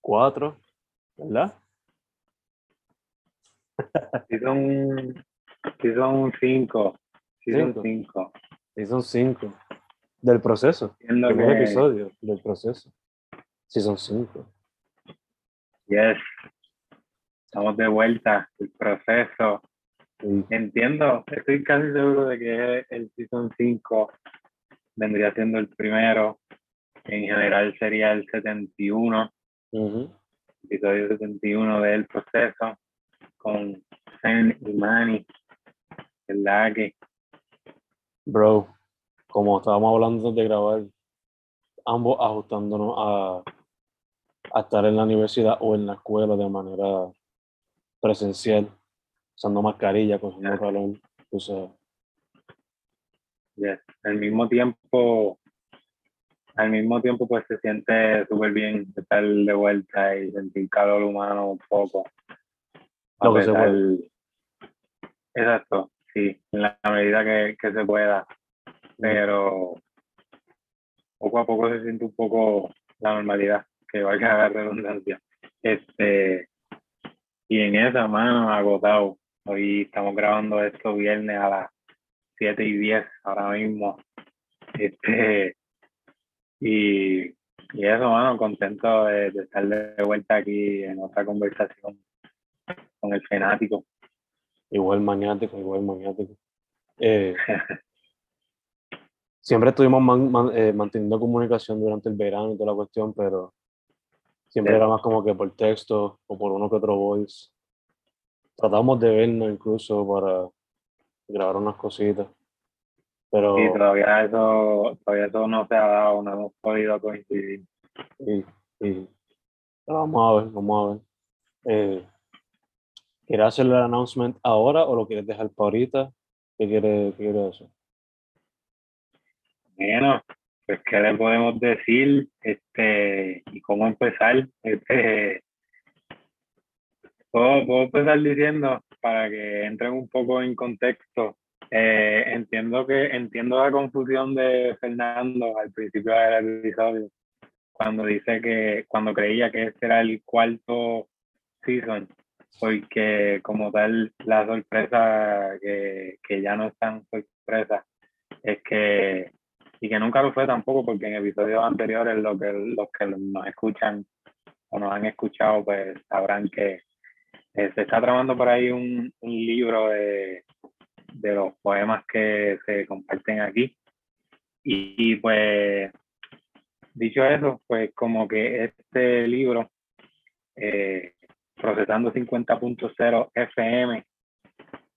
4, ¿verdad? Season, season 5. Season 5. Season 5. Del proceso. Entiendo Primer que- episodio del proceso. Season 5. Yes. Estamos de vuelta. El proceso. Y Entiendo. Estoy casi seguro de que el Season 5 vendría siendo el primero. En general sería el 71. Episodio 71 del proceso. Con Zen y Manny. ¿Verdad que? Bro, como estábamos hablando antes de grabar, ambos ajustándonos a, a estar en la universidad o en la escuela de manera presencial, usando mascarilla, cogiendo calor, tú sabes. Yes. Al mismo tiempo, al mismo tiempo, pues se siente súper bien estar de vuelta y sentir calor humano un poco. A Lo que se pesar- Exacto, sí, en la medida que, que se pueda. Pero poco a poco se siente un poco la normalidad, que valga la redundancia. Este, y en esa mano agotado. Hoy estamos grabando esto viernes a las 7 y 10 ahora mismo. Este, y, y eso, mano, contento de, de estar de vuelta aquí en otra conversación con el fanático. Igual maniático, igual maniático. Eh, siempre estuvimos man- man- eh, manteniendo comunicación durante el verano y toda la cuestión, pero siempre Sí. era más como que por texto o por uno que otro voice. Tratamos de vernos incluso para grabar unas cositas, pero Y todavía eso, todavía eso no se ha dado, no hemos podido coincidir. y- y- pero vamos a ver, vamos a ver. Eh, ¿Quieres hacer el announcement ahora o lo quieres dejar para ahorita? ¿Qué quieres, qué quieres hacer? Bueno, pues qué le podemos decir, este, y cómo empezar. Este, puedo, puedo empezar diciendo para que entren un poco en contexto. Eh, entiendo que entiendo la confusión de Fernando al principio del episodio cuando dice que cuando creía que este era el cuarto season porque como tal la sorpresa que, que ya no es tan sorpresa es que y que nunca lo fue tampoco porque en episodios anteriores lo que, los que nos escuchan o nos han escuchado pues sabrán que eh, se está tramando por ahí un, un libro de, de los poemas que se comparten aquí y, y, pues dicho eso pues como que este libro eh, procesando 50.0 FM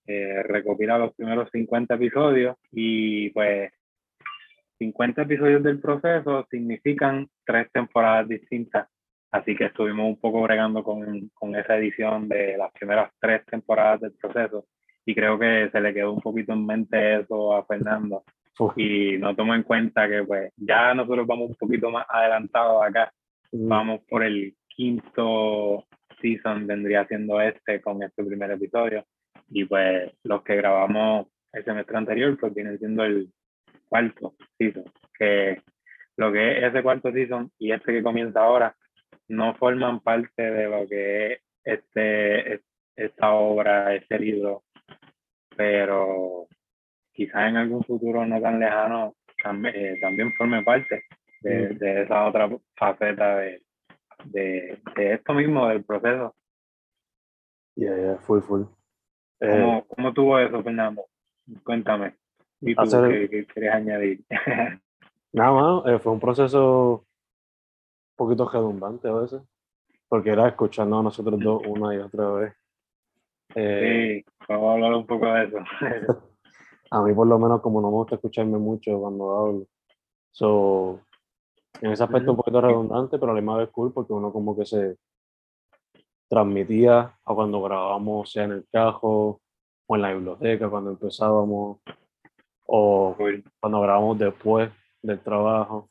eh, recopila los primeros 50 episodios y pues 50 episodios del proceso significan tres temporadas distintas. Así que estuvimos un poco bregando con, con esa edición de las primeras tres temporadas del proceso y creo que se le quedó un poquito en mente eso a Fernando Uf. y no tomó en cuenta que pues ya nosotros vamos un poquito más adelantados acá, Mm, vamos por el quinto season vendría siendo este con este primer episodio. Y pues los que grabamos el semestre anterior, pues vienen siendo el cuarto season. Que lo que es ese cuarto season y este que comienza ahora no forman parte de lo que es este, esta obra, este libro, pero quizás en algún futuro no tan lejano también, eh, también forme parte de, de, esa otra faceta de, de, de, esto mismo, del proceso. Yeah, yeah, full, full. ¿Cómo, eh, ¿Cómo, tuvo eso, Fernando? Cuéntame. ¿Y tú qué, qué, quieres añadir? Nada más, eh, fue un proceso un poquito redundante a veces, porque era escuchando a nosotros dos una y otra vez. Eh, sí, vamos a hablar un poco de eso. a mí por lo menos como no me gusta escucharme mucho cuando hablo. So, en ese aspecto un poquito redundante, pero a la misma vez cool porque uno como que se transmitía a cuando grabábamos, sea en el cajo o en la biblioteca, cuando empezábamos, o cuando grabamos después del trabajo.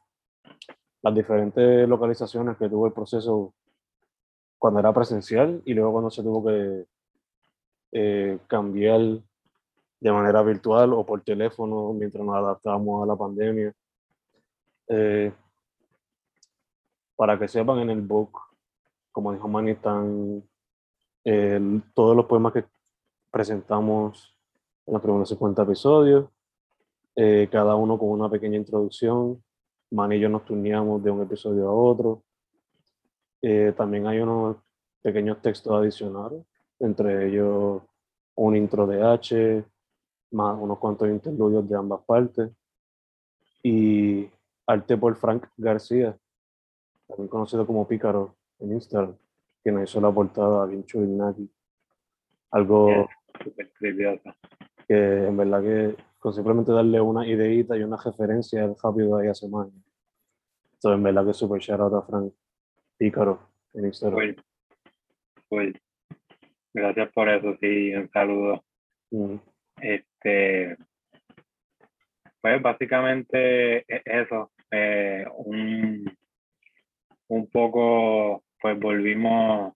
Las diferentes localizaciones que tuvo el proceso cuando era presencial y luego cuando se tuvo que eh, cambiar de manera virtual o por teléfono mientras nos adaptábamos a la pandemia. Eh, para que sepan, en el book, como dijo Manny, están todos los poemas que presentamos en los primeros 50 episodios, eh, cada uno con una pequeña introducción. Manny y yo nos turneamos de un episodio a otro. Eh, también hay unos pequeños textos adicionales, entre ellos un intro de H, más unos cuantos interludios de ambas partes. Y arte por Frank García, también conocido como Pícaro en Instagram, que nos hizo la portada bien Naki. Algo que en verdad que con simplemente darle una ideita y una referencia rápido ahí hace más. Entonces en verdad que super shout out a Frank Pícaro en Instagram. Gracias por eso, sí, un saludo. Mm. Este, pues básicamente e-, eso, eh, un, un poco, pues volvimos,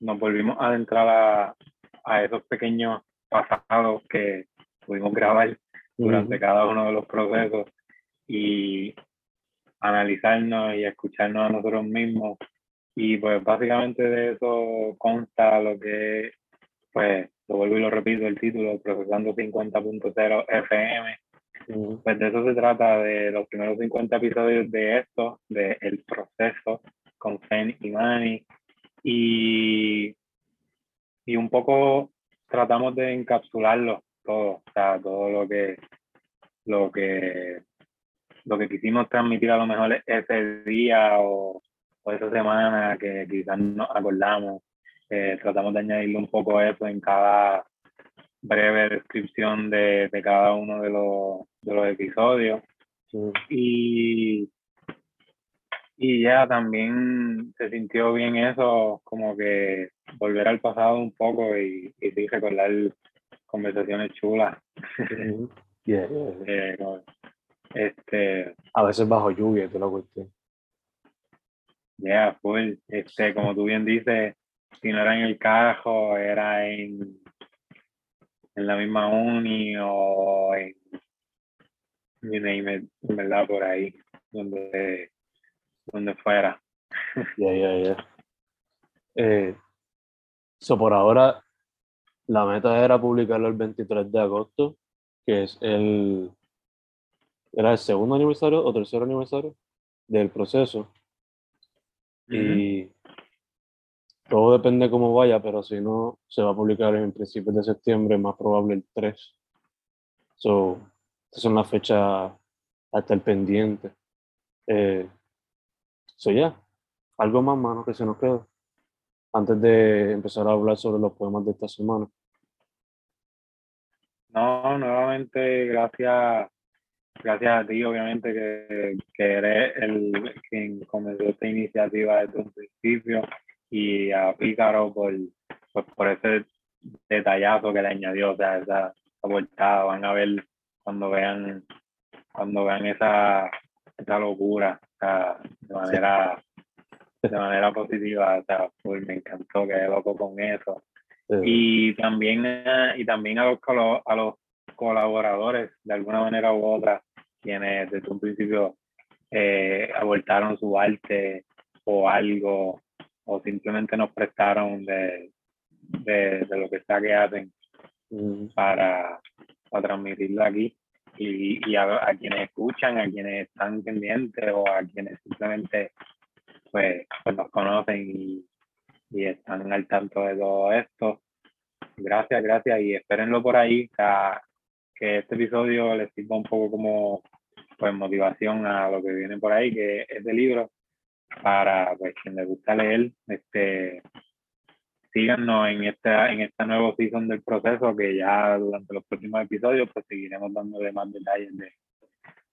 nos volvimos a adentrar a, a esos pequeños pasados que pudimos grabar durante cada uno de los procesos y analizarnos y escucharnos a nosotros mismos. Y pues básicamente de eso consta lo que, pues, lo vuelvo y lo repito, el título, Procesando 50.0 FM, pues de eso se trata, de los primeros 50 episodios de esto, de El Proceso, con Fen y Manny. Y, y un poco tratamos de encapsularlo todo, o sea, todo lo que, lo que, lo que quisimos transmitir a lo mejor ese día o, o esa semana que quizás nos acordamos. Eh, tratamos de añadirle un poco eso en cada breve descripción de, de cada uno de los, de los episodios. Y, y ya también se sintió bien eso, como que volver al pasado un poco y, y recordar conversaciones chulas. Eh, este, a veces bajo lluvia, te lo cuento. Ya, pues, este, como tú bien dices, si no era en el carro, era en en la misma uni o en, en verdad, por ahí, donde, donde fuera. Ya, ya, ya. Eh, so por ahora, la meta era publicarlo el 23 de agosto, que es el, era el segundo aniversario o tercer aniversario del proceso. Y todo depende cómo vaya, pero si no, se va a publicar en principios de septiembre, más probable el 3. So, esa es una fecha hasta el pendiente. Eh, so, ya, algo más, mano, que se nos queda. Antes de empezar a hablar sobre los poemas de esta semana. No, nuevamente, gracias, gracias a ti, obviamente, que, que eres el quien comenzó esta iniciativa desde un principio y a Pícaro por, pues, por ese detallazo que le añadió, o sea, esa, esa van a ver cuando vean cuando vean esa, esa locura, o sea, de manera de manera positiva, o sea, pues me encantó, quedé loco con eso. Sí. Y también, eh, y también a los, a los colaboradores, de alguna manera u otra, quienes desde un principio eh, abortaron su arte o algo, o simplemente nos prestaron de, de, de lo que sea que hacen para, para transmitirlo aquí. Y, y a, a quienes escuchan, a quienes están pendientes o a quienes simplemente pues, pues nos conocen y, y están al tanto de todo esto. Gracias, gracias y espérenlo por ahí, o sea, que este episodio les sirva un poco como pues motivación a lo que viene por ahí, que es de libro, para pues quien le gusta leer, este síganos en esta, en esta nuevo season del proceso, que ya durante los próximos episodios pues seguiremos dándole más detalles de,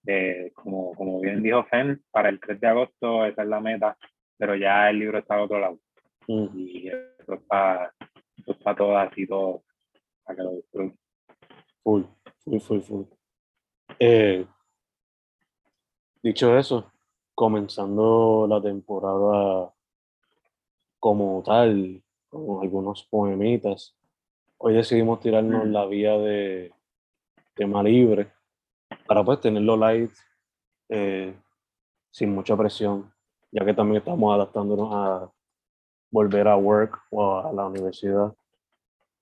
de como, como bien dijo Fen, para el 3 de agosto esa es la meta, pero ya el libro está al otro lado mm. y eso es para, eso es para todas y todos, para que lo disfruten. Full, full, full, full. Eh, dicho eso, comenzando la temporada como tal, con algunos poemitas, hoy decidimos tirarnos Mm. la vía de tema libre para pues tenerlo light, eh, sin mucha presión, ya que también estamos adaptándonos a volver a work o a la universidad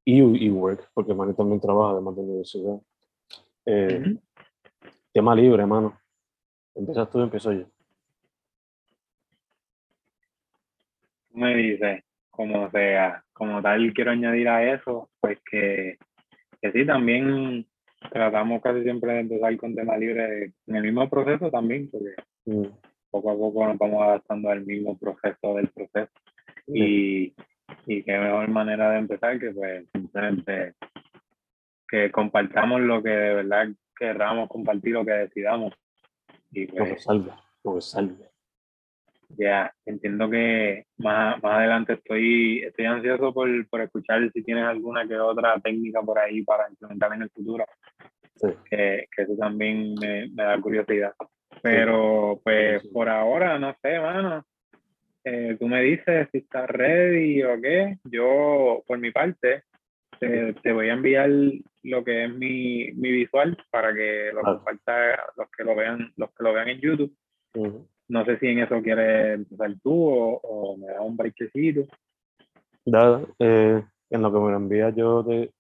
y, y work, porque Manny también trabaja además de universidad. Eh. Tema libre, hermano. Empiezas tú, empiezo yo. Me dices, como sea, como tal, quiero añadir a eso, pues que, que sí, también tratamos casi siempre de empezar con tema libre en el mismo proceso también, porque Mm, poco a poco nos vamos adaptando al mismo proceso del proceso. Y, y qué mejor manera de empezar que pues simplemente que compartamos lo que de verdad querramos compartir, lo que decidamos. Y Lo que pues salve, lo que ya, entiendo que más, más adelante estoy, estoy ansioso por, por escuchar si tienes alguna que otra técnica por ahí para implementar en el futuro, Sí. que, que eso también me, me da curiosidad. Pero pues Sí. por ahora, no sé, mano. Eh, tú me dices si estás ready o qué. Yo, por mi parte, te, te voy a enviar lo que es mi, mi visual para que lo Claro. comparta los que lo vean, los que lo vean en YouTube. No sé si en eso quieres empezar tú o, o me da un breakcito. Da, eh, en lo que me lo envías yo te...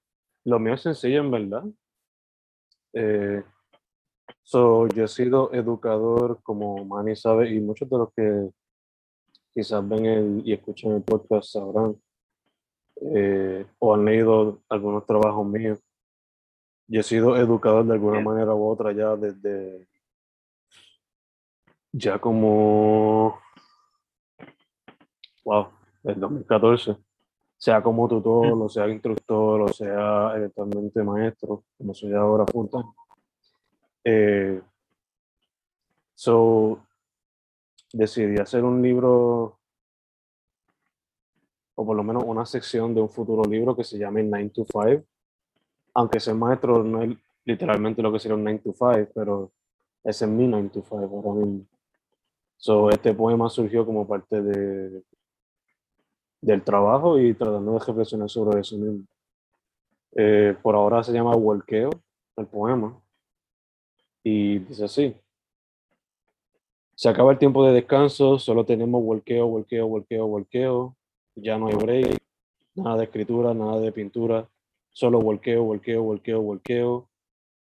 Lo mío es sencillo, en verdad. Eh, so, yo he sido educador, como Manny sabe, y muchos de los que quizás ven el, y escuchan el podcast sabrán, eh, o han leído algunos trabajos míos. Yo he sido educador de alguna manera u otra ya desde ya como wow, el 2014, sea como tutor, o sea instructor, o sea eventualmente maestro, como soy ahora full time. Eh, so, decidí hacer un libro, o por lo menos una sección de un futuro libro que se llame 9 to 5. Aunque ser maestro no es literalmente lo que sería un 9 to 5, pero ese es mi 9 to 5 ahora mismo. So, este poema surgió como parte de, del trabajo y tratando de reflexionar sobre eso mismo. Eh, por ahora se llama Volqueo, el poema, y dice así. Se acaba el tiempo de descanso, solo tenemos volqueo, volqueo, volqueo, volqueo. Ya no hay break, nada de escritura, nada de pintura, solo volqueo, volqueo, volqueo, volqueo.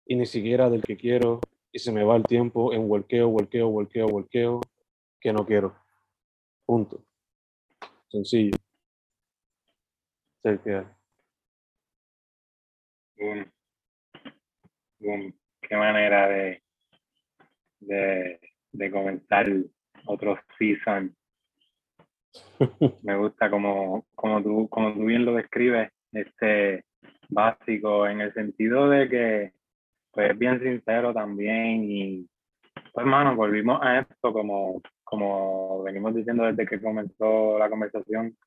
Y ni siquiera del que quiero. Y se me va el tiempo en volqueo, volqueo, volqueo, volqueo, que no quiero. Punto. Sencillo. Boom. Boom. Qué manera de, de, comenzar otro season. Me gusta como, como, tú, como tú bien lo describes, este básico, en el sentido de que pues es bien sincero también y pues hermano, volvimos a esto como, como venimos diciendo desde que comenzó la conversación,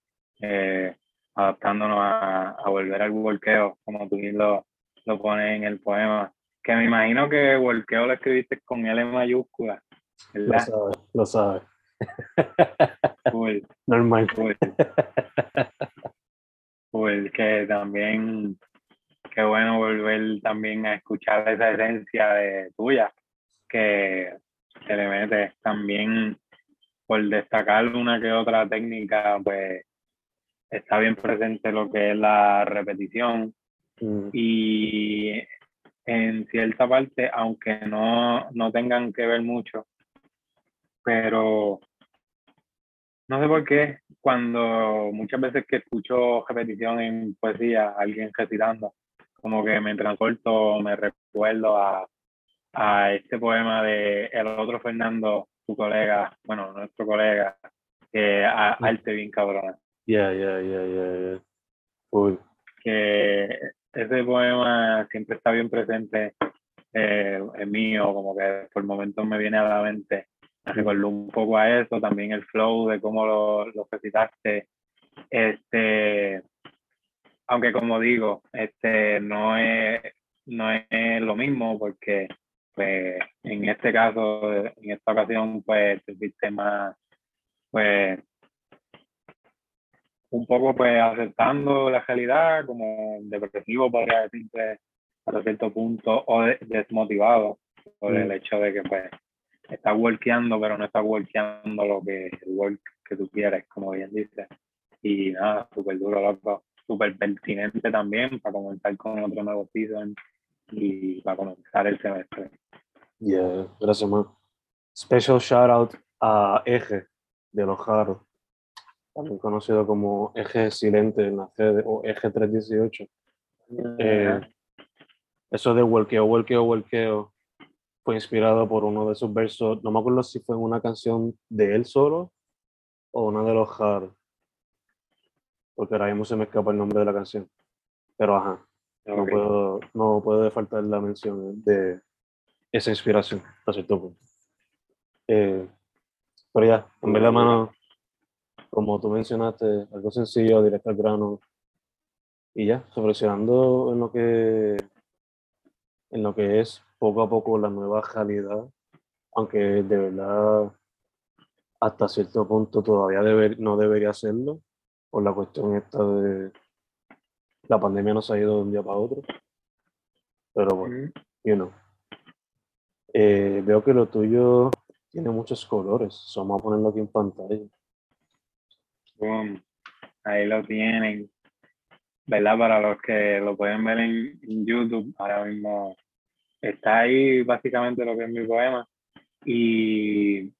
eh, adaptándonos a, volver al volqueo, como tú bien lo, lo pones en el poema, que me imagino que volqueo lo escribiste con L mayúscula, Lo ¿verdad? sabe, lo sabe. Full, Normal. full. Full, que también, qué bueno volver también a escuchar esa esencia de tuya, que, que le metes también por destacar una que otra técnica, pues está bien presente lo que es la repetición Mm, y en cierta parte, aunque no, no tengan que ver mucho, pero no sé por qué, cuando muchas veces que escucho repetición en poesía, alguien recitando, como que me transporto, me recuerdo a, a este poema de el otro Fernando, tu colega, bueno, nuestro colega, que a, arte bien cabrona. Yeah, yeah, yeah, yeah, yeah. Full. que ese poema siempre está bien presente eh, en mí, o como que por momentos me viene a la mente. Me recordó un poco a eso, también el flow de cómo lo, lo recitaste. Este, aunque como digo, este no es, no es lo mismo porque pues en este caso, en esta ocasión, pues te viste más, pues un poco pues aceptando la realidad, como depresivo podría decirte hasta cierto punto, o de- desmotivado por el Mm. hecho de que pues estás workeando, pero no estás workeando lo que el work que tú quieres, como bien dices. Y nada, súper duro, loco, súper pertinente también para comenzar con otro nuevo season y para comenzar el semestre. Yeah, gracias, man. Special shout out a Eje de los Jaros, también conocido como Eje Silente en la sede o Eje 318. Eh, eso de huelqueo, huelqueo, huelqueo fue inspirado por uno de sus versos, no me acuerdo si fue en una canción de él solo o una de los Jaros, porque ahora mismo se me escapa el nombre de la canción. Pero ajá, no Ok. puedo, no puede faltar la mención de esa inspiración a cierto punto. Eh, pero ya, en verdad, mano, como tú mencionaste, algo sencillo, directo al grano. Y ya, reflexionando en lo que en lo que es poco a poco la nueva realidad, aunque de verdad hasta cierto punto todavía deber- no debería hacerlo, por la cuestión esta de la pandemia no se ha ido de un día para otro. Pero bueno, you know. Eh, veo que lo tuyo tiene muchos colores. so vamos a ponerlo aquí en pantalla. Boom. Ahí lo tienen. ¿Verdad? Para los que lo pueden ver en, en YouTube, ahora mismo está ahí básicamente lo que es mi poema. Y,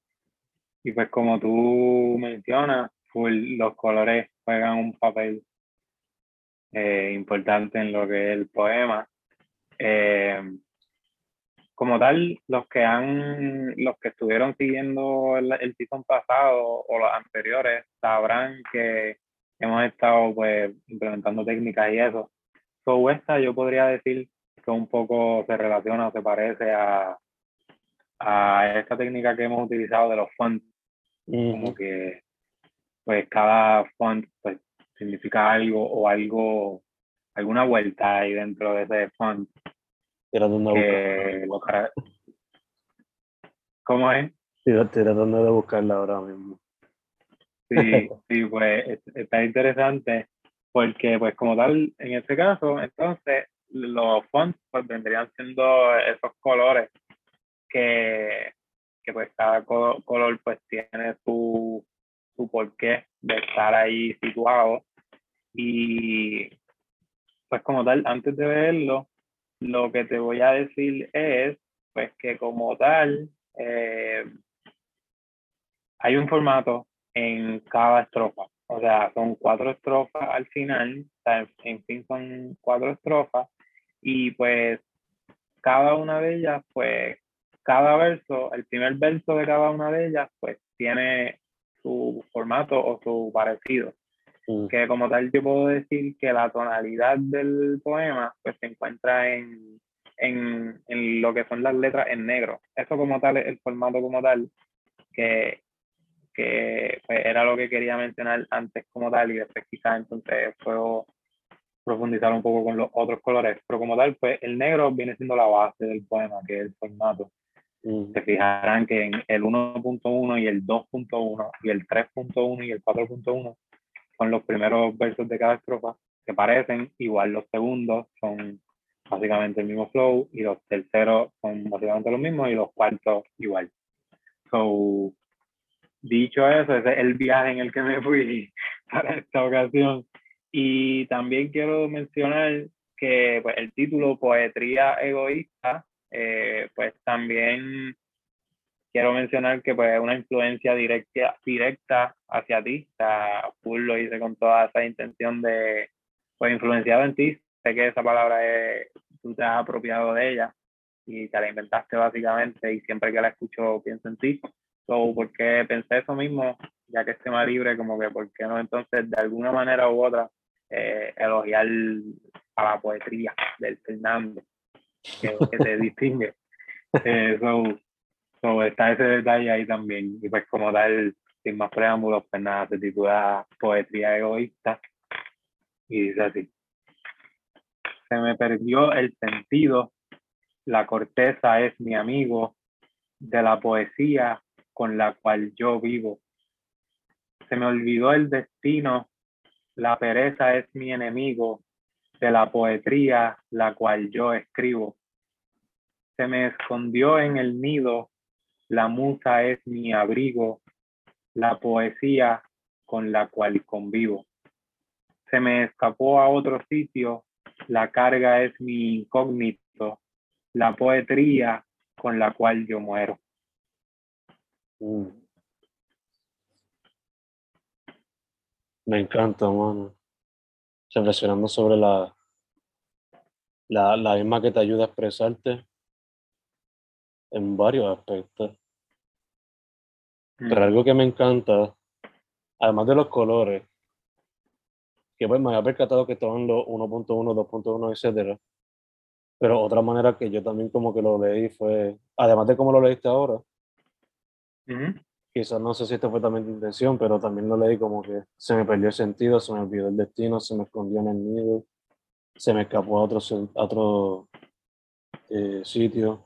y pues como tú mencionas, full, los colores juegan un papel eh, importante en lo que es el poema. Eh, como tal, los que han, los que estuvieron siguiendo el, el season pasado o los anteriores sabrán que hemos estado pues implementando técnicas y eso. So esta yo podría decir que un poco se relaciona o se parece a, a esta técnica que hemos utilizado de los fonts, como que pues cada font pues significa algo o algo, alguna vuelta ahí dentro de ese font Tratando de, cara- ¿Cómo es? buscar- tratando de buscarla ahora mismo. Sí, sí, pues es- está interesante porque pues como tal, en este caso, entonces los fonts pues vendrían siendo esos colores que, que pues cada co- color pues tiene su, su porqué de estar ahí situado. Y pues como tal, antes de verlo, lo que te voy a decir es pues que como tal eh, hay un formato en cada estrofa. O sea, son cuatro estrofas al final, o sea, en fin son cuatro estrofas y pues cada una de ellas, pues cada verso, el primer verso de cada una de ellas, pues tiene su formato o su parecido. Mm, Que como tal yo puedo decir que la tonalidad del poema pues se encuentra en, en, en lo que son las letras en negro. Eso como tal es el formato como tal, que que pues, era lo que quería mencionar antes como tal y después quizás entonces puedo profundizar un poco con los otros colores, pero como tal pues el negro viene siendo la base del poema, que es el formato. Mm. se fijarán que en el 1.1 y el 2.1 y el 3.1 y el 4.1 son los primeros versos de cada estrofa que parecen, igual los segundos son básicamente el mismo flow y los terceros son básicamente los mismos y los cuartos igual. So, dicho eso, ese es el viaje en el que me fui para esta ocasión. Y también quiero mencionar que pues, el título Poetría Egoísta, eh, pues también quiero mencionar que pues una influencia directa, directa hacia ti, o sea, lo hice con toda esa intención de, pues influenciado en ti, sé que esa palabra es, tú te has apropiado de ella y te la inventaste básicamente y siempre que la escucho pienso en ti, so, porque pensé eso mismo, ya que esté más libre, como que, ¿por qué no entonces de alguna manera u otra eh, elogiar a la poesía del Fernando, que, que te distingue? Eh, so, so, está ese detalle ahí también. Y pues como tal, sin más preámbulos, pues nada, se titula Poesía Egoísta y dice así. Se me perdió el sentido, la corteza es mi amigo, de la poesía con la cual yo vivo. Se me olvidó el destino, la pereza es mi enemigo, de la poetría la cual yo escribo. Se me escondió en el nido, la musa es mi abrigo, la poesía con la cual convivo. Se me escapó a otro sitio, la carga es mi incógnito, la poetría con la cual yo muero. Mm. Me encanta, mano. Reflexionando sobre la, la, la misma que te ayuda a expresarte en varios aspectos. Pero algo que me encanta, además de los colores, que pues me había percatado que estaban los 1.1, 2.1, etcétera. Pero otra manera que yo también como que lo leí fue, además de cómo lo leíste ahora, Ujú. Quizás no sé si esto fue también tu intención, pero también lo leí como que se me perdió el sentido, se me olvidó el destino, se me escondió en el nido, se me escapó a otro, a otro eh, sitio.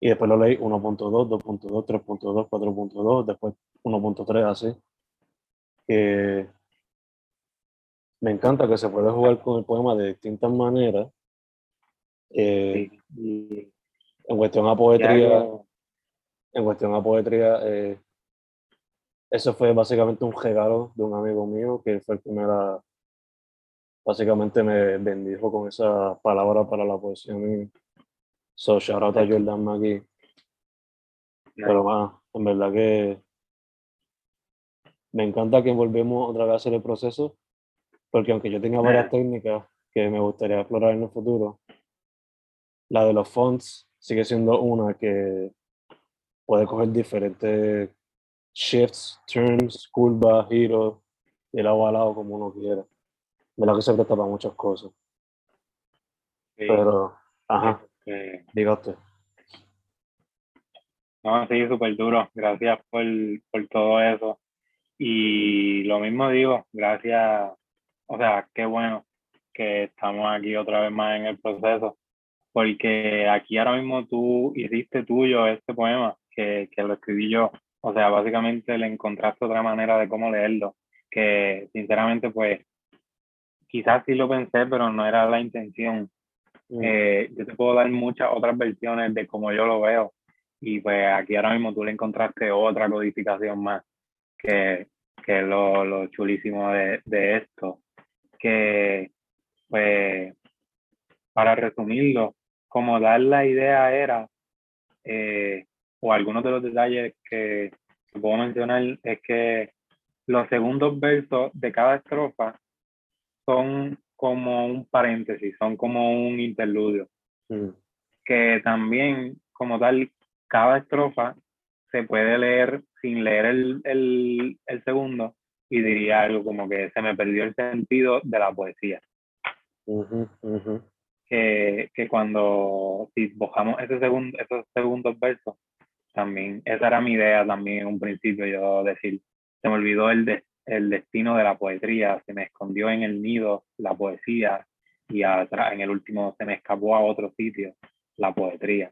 Y después lo leí 1.2, 2.2, 3.2, 4.2, después 1.3, así. Me encanta que se puede jugar con el poema de distintas maneras. Eh, Sí. Y en cuestión a poetría, en cuestión a poetría, eh, eso fue básicamente un regalo de un amigo mío que fue el que me la, básicamente me bendijo con esa palabra para la poesía mía. So, shout out a Jordan McGee. Pero más, en verdad que me encanta que volvemos otra vez a hacer el proceso, porque aunque yo tenga varias Ah. técnicas que me gustaría explorar en el futuro, la de los fonts sigue siendo una que puede coger diferentes shifts, turns, curvas, giros, de lado a lado como uno quiera. ¿Verdad que se presta para muchas cosas? sí, Pero, ajá, diga usted. No, sí, súper duro. Gracias por, por todo eso. Y lo mismo digo, gracias, o sea, qué bueno que estamos aquí otra vez más en el proceso, porque aquí ahora mismo tú hiciste tuyo este poema, que, que lo escribí yo. O sea, básicamente le encontraste otra manera de cómo leerlo, que sinceramente pues quizás sí lo pensé, pero no era la intención. Mm, Eh, yo te puedo dar muchas otras versiones de cómo yo lo veo y pues aquí ahora mismo tú le encontraste otra codificación más que, que es lo, lo chulísimo de, de esto que pues para resumirlo como dar la idea era eh, o algunos de los detalles que, puedo mencionar es que los segundos versos de cada estrofa son como un paréntesis, son como un interludio mm, que también, como tal, cada estrofa se puede leer sin leer el, el, el segundo y diría algo como que se me perdió el sentido de la poesía. ujú, ujú. Que, que cuando si bajamos ese segundo, esos segundos versos, también, esa era mi idea también en un principio, yo decir, se me olvidó el, de- el destino de la poesía, se me escondió en el nido la poesía y atrás, en el último se me escapó a otro sitio la poesía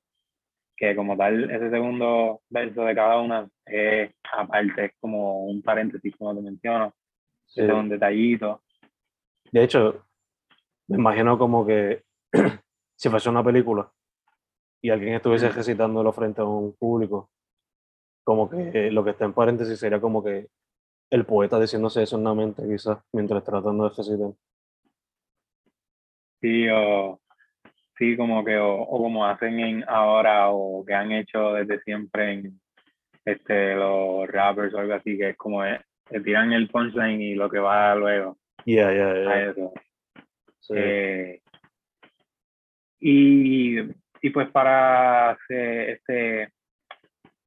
que como tal, ese segundo verso de cada una es aparte, es como un paréntesis, como te menciono, Sí. es un detallito. De hecho, me imagino como que si fuese una película y alguien estuviese recitándolo frente a un público, como que lo que está en paréntesis sería como que el poeta diciéndose eso en la mente, quizás, mientras tratando de recitar. Sí, o sí, como que, o, o como hacen en ahora, o que han hecho desde siempre en este, los rappers o algo así, que es como eh, tiran el punchline y lo que va luego Yeah, yeah, a yeah. eso. Sí. Eh, y, y pues para hacer, este,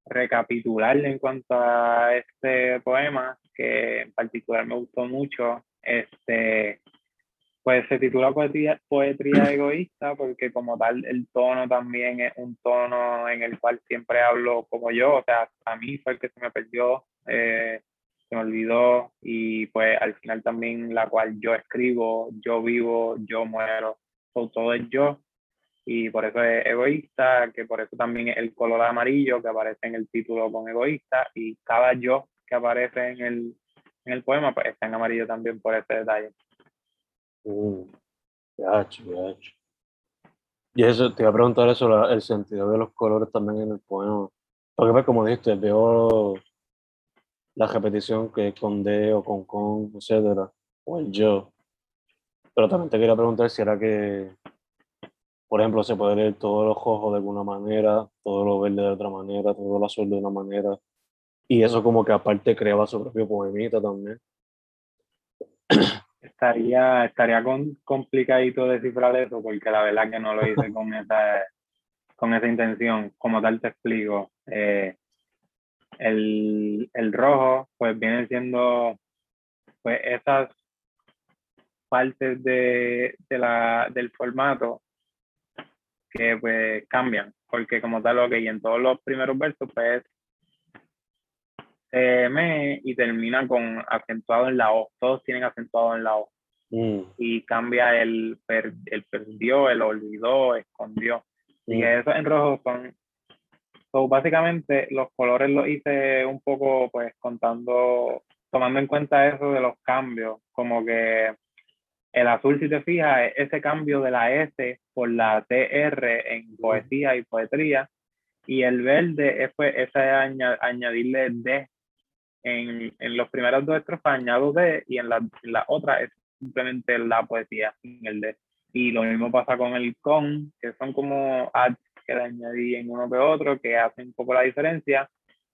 recapitular en cuanto a este poema, que en particular me gustó mucho, este, pues se titula Poetría, Egoísta porque como tal el tono también es un tono en el cual siempre hablo como yo, o sea, a mí fue el que se me perdió, eh, se me olvidó y pues al final también la cual yo escribo, yo vivo, yo muero, todo es yo y por eso es egoísta, que por eso también es el color amarillo que aparece en el título con egoísta y cada yo que aparece en el, en el poema pues está en amarillo también por ese detalle. Mm, gacho, gacho. Y eso, te iba a preguntar eso, la- el sentido de los colores también en el poema. Porque pues, como dijiste, veo la repetición que es con D o con con, etcétera, o el yo. Pero también te quería preguntar si era que, por ejemplo, se puede leer todo lo rojo de alguna manera, todo lo verde de otra manera, todo lo azul de una manera. Y eso como que aparte creaba su propio poemita también. Estaría, estaría con, complicadito descifrar eso porque la verdad que no lo hice con esa, con esa intención. Como tal te explico. Eh, el, el rojo pues viene siendo pues esas partes de, de la, del formato que pues cambian porque como tal ok y en todos los primeros versos pues se me y termina con acentuado en la O todos tienen acentuado en la O. Mm, y cambia el, per- el perdió, el olvidó, escondió. Y mm, eso en rojo son, so, básicamente los colores los hice un poco pues contando, tomando en cuenta eso de los cambios, como que el azul si te fijas es ese cambio de la S por la TR en poesía y poetría y el verde es pues ese aña- añadirle D en, en los primeros dos estrofas añado D y en la, en la otra es simplemente la poesía sin el D. Y lo mismo pasa con el con, que son como ads que le añadí en uno que otro, que hacen un poco la diferencia,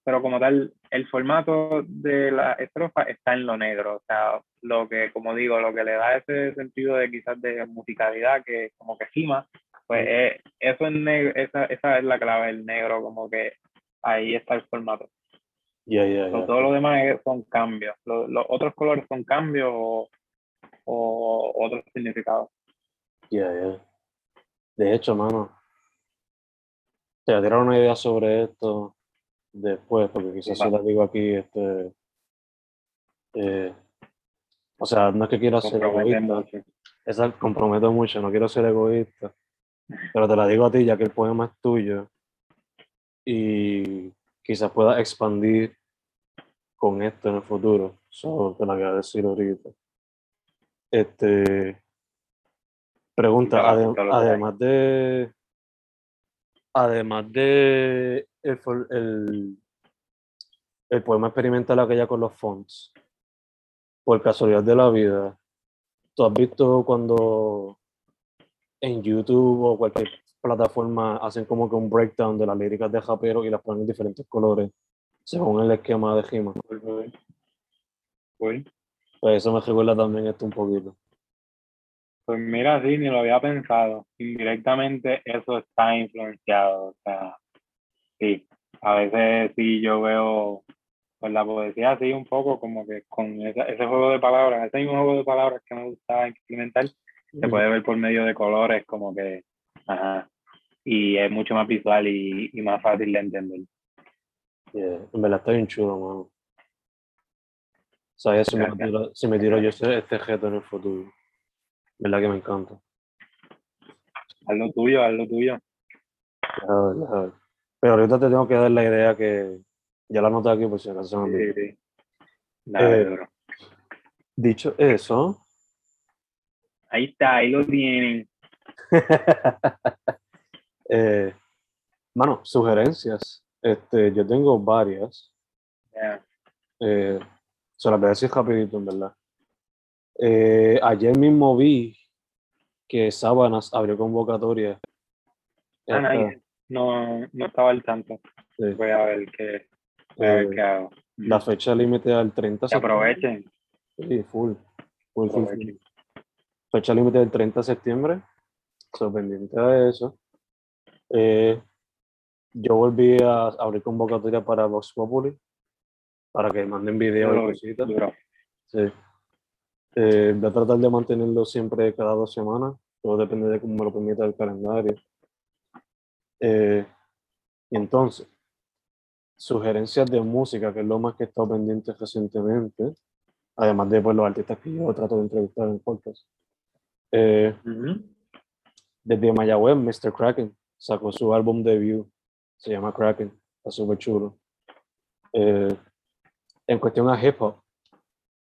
pero como tal, el formato de la estrofa está en lo negro, o sea, lo que, como digo, lo que le da ese sentido de quizás de musicalidad que como que gima, pues eh, eso es negro, esa, esa es la clave, el negro, como que ahí está el formato. ya, Pero ya. todo lo demás es- son cambios. Lo- Los, otros colores son cambios o, o otros significados. Ya, ya. De hecho, mano, te voy a tirar una idea sobre esto después, porque quizás si la digo aquí, este, eh, o sea, no es que quiera ser egoísta, esa comprometo mucho, no quiero ser egoísta, pero te la digo a ti ya que el poema es tuyo y quizás puedas expandir con esto en el futuro. Solo te la voy a decir ahorita. Este, pregunta, adem- además de, además de el, el, el poema experimental aquella con los fonts, por casualidad de la vida, ¿tú has visto cuando en YouTube o cualquier plataforma hacen como que un breakdown de las líricas de Japero y las ponen en diferentes colores según el esquema de Gima? Pues eso me recuerda también esto un poquito. Pues mira, sí, ni lo había pensado. Indirectamente eso está influenciado. O sea, sí, a veces sí yo veo pues la poesía así un poco como que con esa- ese juego de palabras, ese mismo juego de palabras que me gusta implementar, se puede ver por medio de colores como que, ajá, y es mucho más visual y, y más fácil de entender. Yeah, En verdad está bien chulo, mano. O sea, si me, tiro, si me tiro yo este reto en el futuro. ¿Verdad que me encanta? Haz lo tuyo, haz lo tuyo. A ver, a ver. Pero ahorita te tengo que dar la idea que ya la anoté aquí por si acaso se me. Sí, sí. Dale, Eh. Dicho eso, Ahí está, ahí lo tienen. eh, mano, sugerencias. Este, yo tengo varias. Ya. Eh, se las voy a decir rapidito, en verdad. Eh, ayer mismo vi que Sábanas abrió convocatoria. Ah. No, no estaba al tanto. sí, Voy a ver qué, voy a ver qué hago. la fecha límite al 30 Que aprovechen. Sí, full. Full, full, full. Fecha límite del 30 de septiembre. So, pendiente de eso. Eh, yo volví a abrir convocatoria para Vox Populi. Para que manden videos y cositas. Sí. Eh, voy a tratar de mantenerlo siempre cada dos semanas. Todo depende de cómo me lo permita el calendario. Eh, entonces, sugerencias de música, que es lo más que he estado pendiente recientemente. Además de pues, los artistas que yo trato de entrevistar en podcast. Eh, Ujú. desde Mayagüez, Mr. Kraken sacó su álbum debut. Se llama Kraken. Está súper chulo. Eh, en cuestión a hip hop,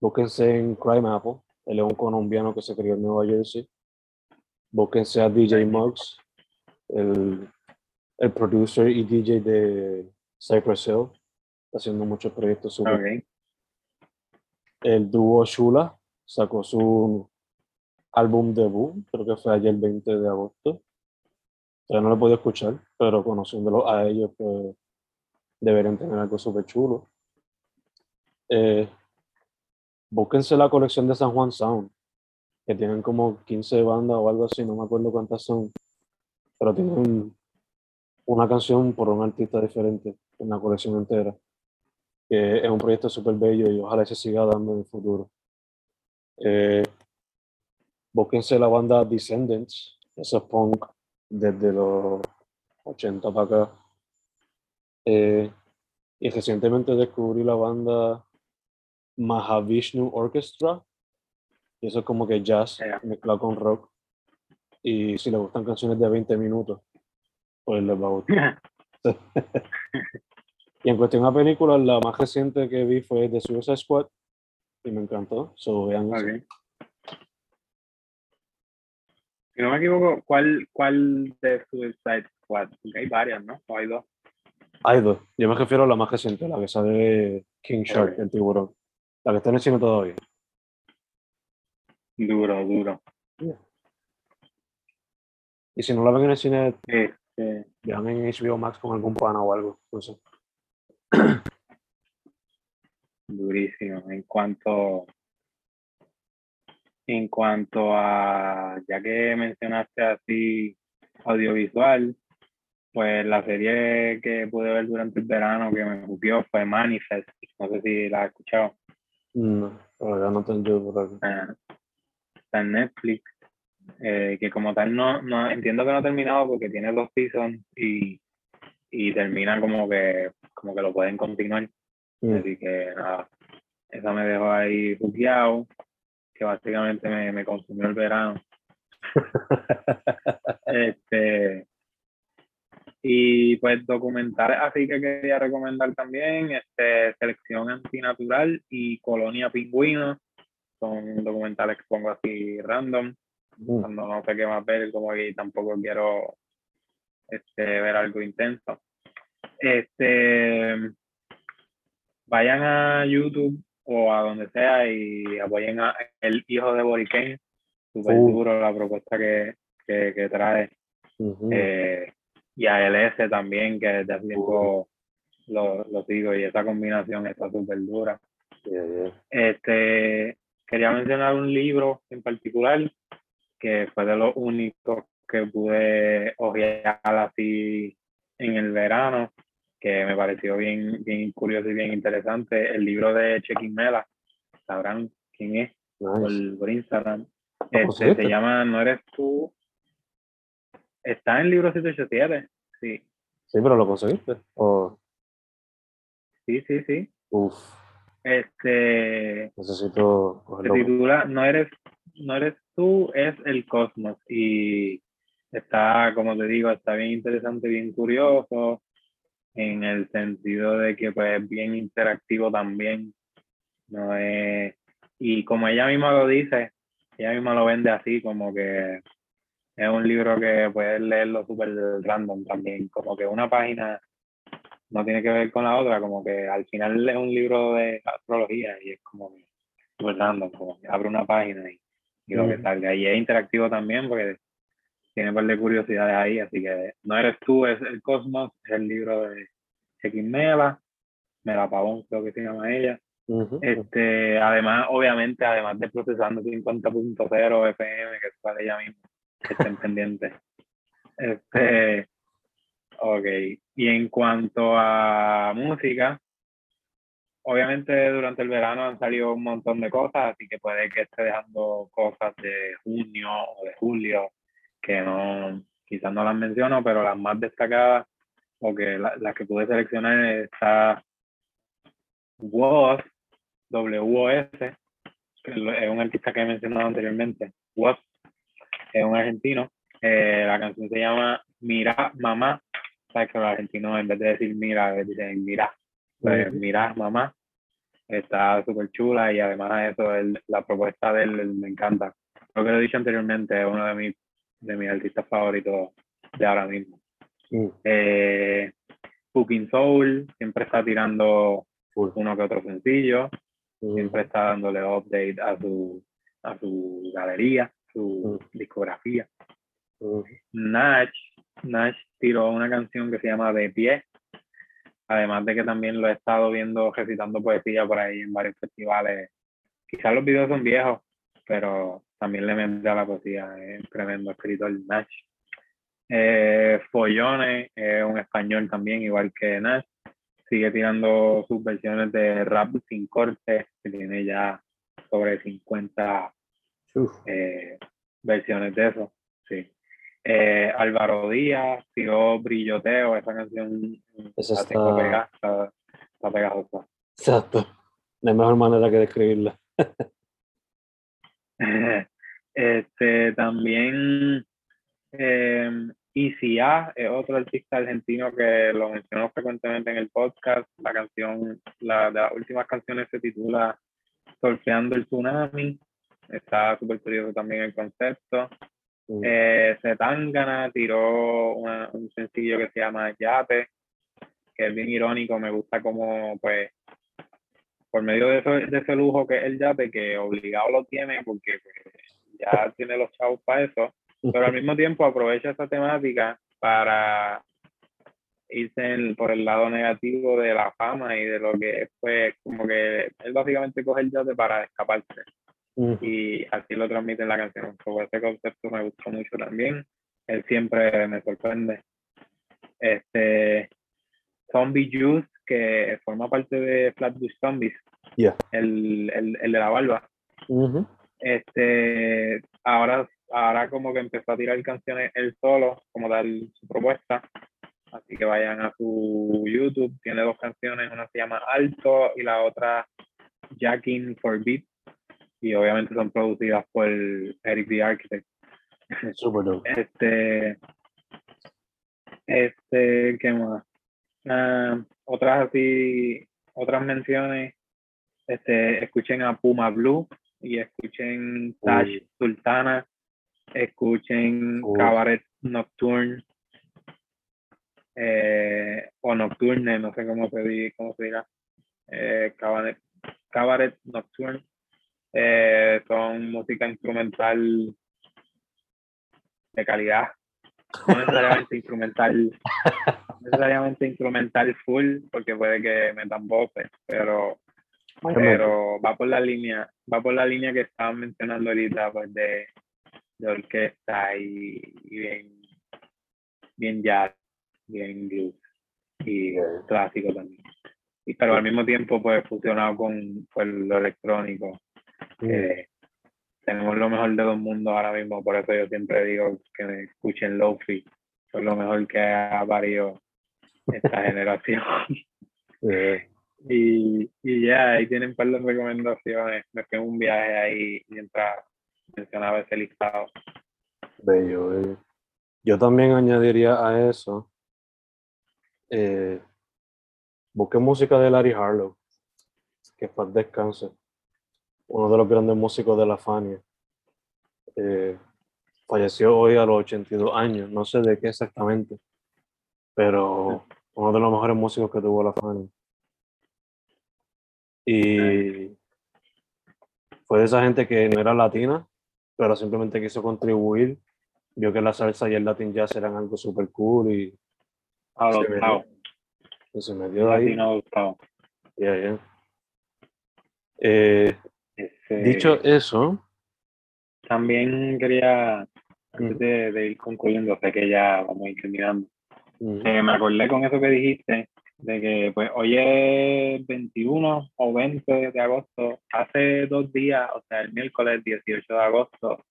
búsquense en Crime Apple. Él es un colombiano que se crió en Nueva Jersey. Búsquense a DJ Muggs, el, el producer y DJ de Cypress Hill. Está haciendo muchos proyectos súper Ok. el dúo Shula sacó su álbum debut, creo que fue ayer el 20 de agosto. Todavía no lo he podido escuchar, pero conociéndolo a ellos, pues deberían tener algo súper chulo. Eh, búsquense la colección de San Juan Sound, que tienen como 15 bandas o algo así, no me acuerdo cuántas son, pero tienen una canción por un artista diferente en la colección entera que es un proyecto súper bello y ojalá se siga dando en el futuro. Eh, búsquense la banda Descendants, eso es punk desde los 80 para acá. Eh, y recientemente descubrí la banda Mahavishnu Orchestra, y eso es como que jazz mezclado con rock. Y si les gustan canciones de 20 minutos, pues les va a gustar. Y en cuestión a películas, la más reciente que vi fue The Suicide Squad y me encantó. So, vean. Si no me equivoco, ¿cuál, cuál de Suicide Squad? Porque hay varias, ¿no? O hay dos. Hay dos. Yo me refiero a la más reciente, la que sale King Shark, el tiburón. La que está en el cine todavía. Duro, duro. Y si no la ven en el cine, Este, vean en HBO Max con algún pana o algo. No sé. durísimo. En cuanto, en cuanto a, ya que mencionaste así audiovisual, pues la serie que pude ver durante el verano que me gustó fue Manifest. No sé si la has escuchado. No, todavía no tengo yo por aquí. Ah, está en Netflix. Eh, que como tal no, no entiendo que no ha terminado porque tiene dos seasons y, y termina como que como que lo pueden continuar. Mm. Así que nada, esa me dejó ahí buqueado, que básicamente me, me consumió el verano. este y pues documentales así que quería recomendar también, este Selección Antinatural y Colonia Pingüino. Son documentales que pongo así random. Cuando no sé qué más ver, como que tampoco quiero este, ver algo intenso. Este, vayan a YouTube o a donde sea y apoyen a El Hijo de Boriken. Súper Uh. duro la propuesta que, que, que trae. Eh, y a LS también, que desde hace tiempo lo, lo sigo y esa combinación está súper dura. Yeah, yeah. Este, quería mencionar un libro en particular que fue de los únicos que pude ojear así en el verano, que me pareció bien, bien curioso y bien interesante. El libro de Chequín Mela, sabrán quién es por, Nice. por Instagram. ¿Lo Este, se llama No eres tú. Está en el libro 787. Sí, Sí, pero lo conseguiste. Oh, sí, sí, sí. uf, Este, necesito se titula No eres, no eres tú, es el cosmos. Y está, como te digo, está bien interesante, bien curioso. en el sentido de que pues es bien interactivo también. No es, y como ella misma lo dice, ella misma lo vende así, como que es un libro que puedes leerlo súper random también, como que una página no tiene que ver con la otra, como que al final es un libro de astrología y es como súper random, como que abre una página y, y lo que salga. Y es interactivo también porque tiene un par de curiosidades ahí, así que no eres tú, es el cosmos, es el libro de Chequín Mela, Pavón creo que se llama ella. este, además, obviamente, además de procesando 50.0 FM, que sale ella misma, que estén pendientes. Este, ok, y en cuanto a música, obviamente durante el verano han salido un montón de cosas, así que puede que esté dejando cosas de junio o de julio que no, quizás no las menciono, pero las más destacadas o que las que pude seleccionar está WOS, W-O-S, es un artista que he mencionado anteriormente. WOS es un argentino. Eh, la canción se llama Mira Mamá. Sabes que los argentinos en vez de decir mira, dicen mira. Pues, mira Mamá. Está súper chula y además de eso, la propuesta de él me encanta. Lo que he dicho anteriormente, es uno de mis de mis artistas favoritos de ahora mismo. Eh, Cooking Soul siempre está tirando uno que otro sencillo, siempre está dándole update a su, a su galería, su discografía. Nash, Nash tiró una canción que se llama De Pie, además de que también lo he estado viendo recitando poesía por ahí en varios festivales. Quizás los videos son viejos, pero también le mete a la poesía, es tremendo escritor Nash. Eh, Follones es un español también, igual que Nash. Sigue tirando sus versiones de rap sin corte, que tiene ya sobre 50 eh, versiones de eso. Eh, Álvaro Díaz tiró Brilloteo, esa canción Eso está... Pegada, está, pegajosa. Exacto. Hay mejor manera que describirla. este, también eh, ICA es otro artista argentino que lo menciono frecuentemente en el podcast. La canción, la de las últimas canciones se titula Surfeando el Tsunami. Está súper curioso también el concepto. Mm. Eh, Zetangana tiró un sencillo que se llama Yate, que es bien irónico. Me gusta como, pues, por medio de, de ese lujo que es el yate, que obligado lo tiene porque pues, ya tiene los chavos para eso, pero al mismo tiempo aprovecha esa temática para irse por el lado negativo de la fama y de lo que es, pues, como que él básicamente coge el yate para escaparse. Y así lo transmite en la canción. Sobre ese concepto me gustó mucho también. Él siempre me sorprende. Este, Zombie Juice que forma parte de Flatbush Zombies, el, el, el, de la barba. Este, ahora, ahora como que empezó a tirar canciones él solo, como tal su propuesta. Así que vayan a su YouTube, tiene dos canciones, una se llama Alto y la otra Jacking for Beat. Y obviamente son producidas por Eric the Architect. Super Este, este, ¿qué más? Ah, otras así, otras menciones, este, escuchen a Puma Blue y escuchen Tash Sultana, escuchen Cabaret Nocturne eh, o Nocturne, no sé cómo se, diga, cómo se diga, eh, Cabaret, Cabaret Nocturne. Eh, son música instrumental de calidad, no necesariamente instrumental necesariamente instrumental full, porque puede que metan voces, pero, pero va por la línea, va por la línea que estaban mencionando ahorita, pues de, de orquesta y, bien, bien jazz, bien blues y clásico también. Y, pero al mismo tiempo, pues fusionado con pues, lo electrónico. Tenemos lo mejor de dos mundos ahora mismo, por eso yo siempre digo que me escuchen Lofi, es lo mejor que ha parido esta generación. Y, y ya, ahí tienen un par de recomendaciones. Me fui un viaje ahí mientras mencionaba ese listado. Bello, bello. Yo también añadiría a eso, eh, busquen música de Larry Harlow, que paz descanse, uno de los grandes músicos de la Fania. Eh, falleció hoy a los 82 años, no sé de qué exactamente, pero uno de los mejores músicos que tuvo la Fania. Y fue de esa gente que no era latina, pero simplemente quiso contribuir. Vio que la salsa y el Latin jazz eran algo súper cool y Adoptado. y se metió ahí. Latino adoptado. Ya, ya. Eh, Este, dicho eso, También quería, antes de, de ir concluyendo, sé que ya vamos a ir terminando. Eh, me acordé con eso que dijiste, de que pues hoy es 21 o 20 de agosto, hace dos días, o sea, el miércoles 18 de agosto,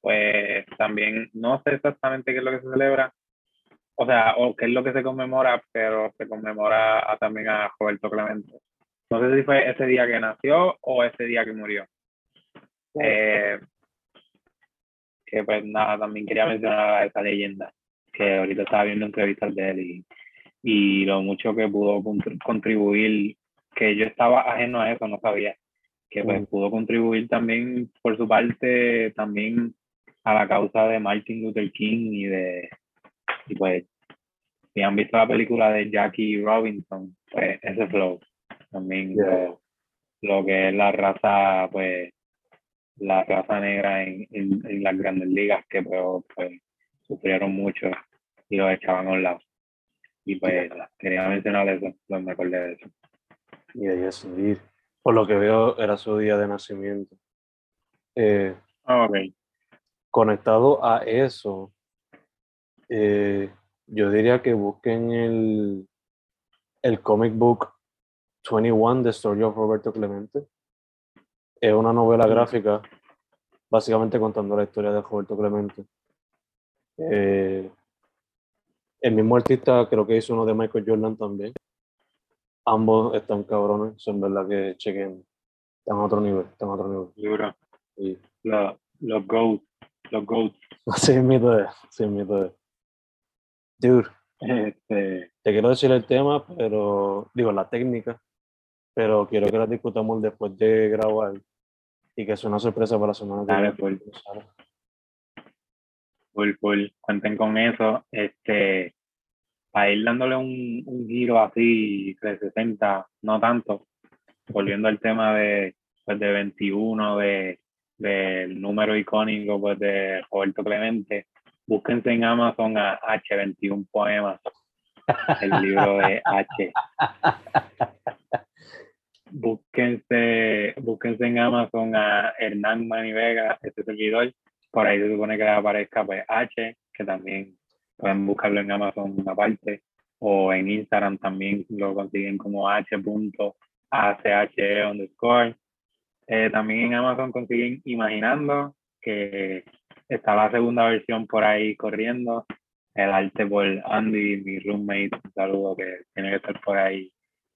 pues también no sé exactamente qué es lo que se celebra, o sea, o qué es lo que se conmemora, pero se conmemora a- también a Roberto Clemente. No sé si fue ese día que nació o ese día que murió. Eh, que pues nada, también quería mencionar a esa leyenda, que ahorita estaba viendo entrevistas de él y, y lo mucho que pudo contr- contribuir, que yo estaba ajeno a eso, no sabía, que pues pudo contribuir también por su parte también a la causa de Martin Luther King y de, y pues, si han visto la película de Jackie Robinson, pues ese flow, también Yeah. lo, lo que es la raza, pues, la raza negra en, en, en las grandes ligas que pues, pues, sufrieron mucho y los echaban a un lado. Y pues quería mencionar eso, pues me acordé de eso. y ahí es. Por lo que veo, era su día de nacimiento. Eh, Ok, conectado a eso, eh, yo diría que busquen el, el comic book 21, The Story of Roberto Clemente. Es una novela gráfica, básicamente contando la historia de Roberto Clemente. Eh, el mismo artista creo que hizo uno de Michael Jordan también. Ambos están cabrones, son verdad que chequen. Están a otro nivel, están a otro nivel. duro. Y Los, GOATs, los GOATs. así es es de. Dude, Este, te quiero decir el tema, pero digo la técnica, pero quiero que la discutamos después de grabar y que sea una sorpresa para la semana que viene. full. full, full, cuenten con eso. Este, para ir dándole un, un giro así, 360, no tanto, volviendo al tema de, pues, de 21, de, del número icónico pues, de Roberto Clemente, búsquense en Amazon a H21 Poemas, el libro de H. Búsquense, búsquense en Amazon a Hernán Manivega, este servidor, por ahí se supone que aparezca pues H, que también pueden buscarlo en Amazon aparte, o en Instagram también lo consiguen como h.ache underscore. Eh, también en Amazon consiguen Imaginando, que está la segunda versión por ahí corriendo. El arte por Andy, mi roommate, un saludo que tiene que estar por ahí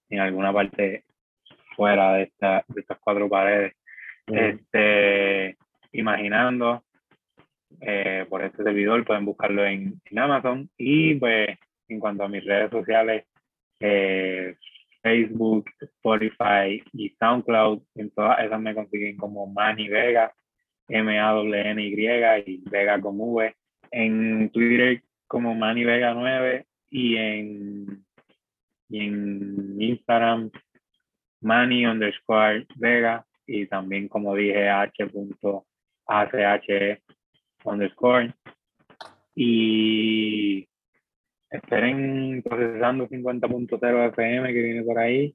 en alguna parte fuera de, esta, de estas cuatro paredes. Este, imaginando eh, por este servidor, pueden buscarlo en, en Amazon. Y pues, en cuanto a mis redes sociales, eh, Facebook, Spotify y SoundCloud, en todas esas me consiguen como Manny Vega, M-A-N-Y y Vega con V. En Twitter como Manny Vega 9 y en, y en Instagram Manny underscore Vega y también como dije h.ache underscore. Y esperen procesando 50.0 FM que viene por ahí.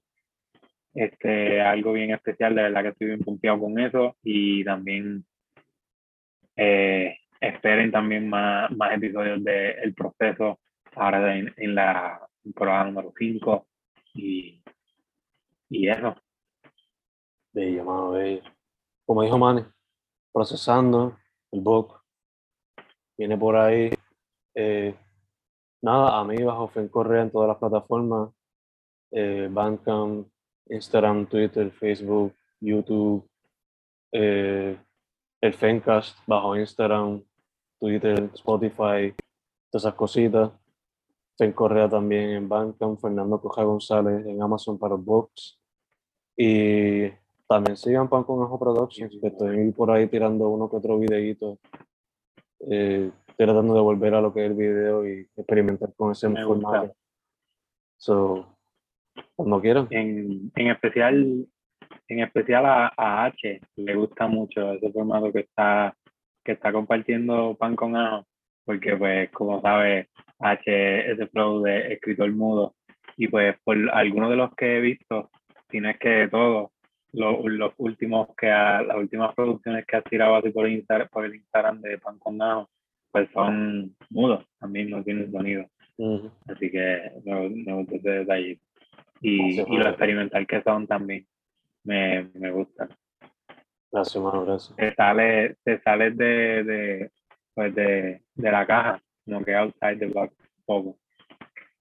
Este algo bien especial de verdad que estoy bien punteado con eso. Y también eh, esperen también más, más episodios de El Proceso ahora en, en la temporada número 5 y, eso Bello, mano, bello. Como dijo Manny, procesando el book. Viene por ahí. Eh, nada, a mí bajo Fen Correa en todas las plataformas. Eh, Instagram, Twitter, Facebook, YouTube. eh, el Fencast bajo Instagram, Twitter, Spotify, todas esas cositas. Fen Correa también en Bandcamp, Fernando Coja González en Amazon para Box. Y también sigan Pan con Ajo Productions, que estoy por ahí tirando uno que otro videíto. Eh, tratando de volver a lo que es el video y experimentar con ese Me formato. gusta. So, cuando quieran. En, en especial, en especial a, a H le gusta mucho ese formato que está, que está compartiendo Pan con Ajo, porque pues como sabes, H es el flow de escritor mudo y pues por algunos de los que he visto, si no es que todos, los, los últimos que ha- las últimas producciones que has tirado así por, Insta- por el Instagram de Pan con Ajo, pues son mudos, también no tienen sonido. Ujú. Así que me, me gusta ese detalle. Y, Gracias, y lo experimental que son también. Me, me gusta. Gracias, mano, gracias. Te sales te sales de, de, pues de, de la caja, como que outside the box un poco.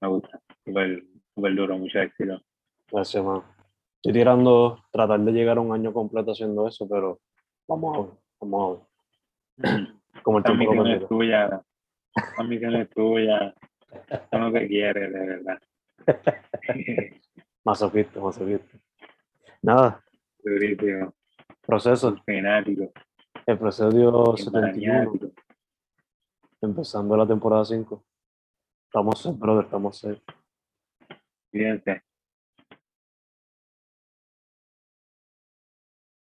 Me gusta. Súper súper duro, mucho éxito. Gracias, mano. Estoy tirando, tratar de llegar a un año completo haciendo eso, pero vamos a ver, vamos a ver. Como el Esta tiempo lo misión es tuya. Esta misión es tuya. Esto no te quiere, de verdad. Masoquista, masoquista. Nada, Durísimo. proceso. Fanático. Episodio 71, maniático. Empezando la temporada 5. Estamos safe, brother, estamos safe. Fíjense.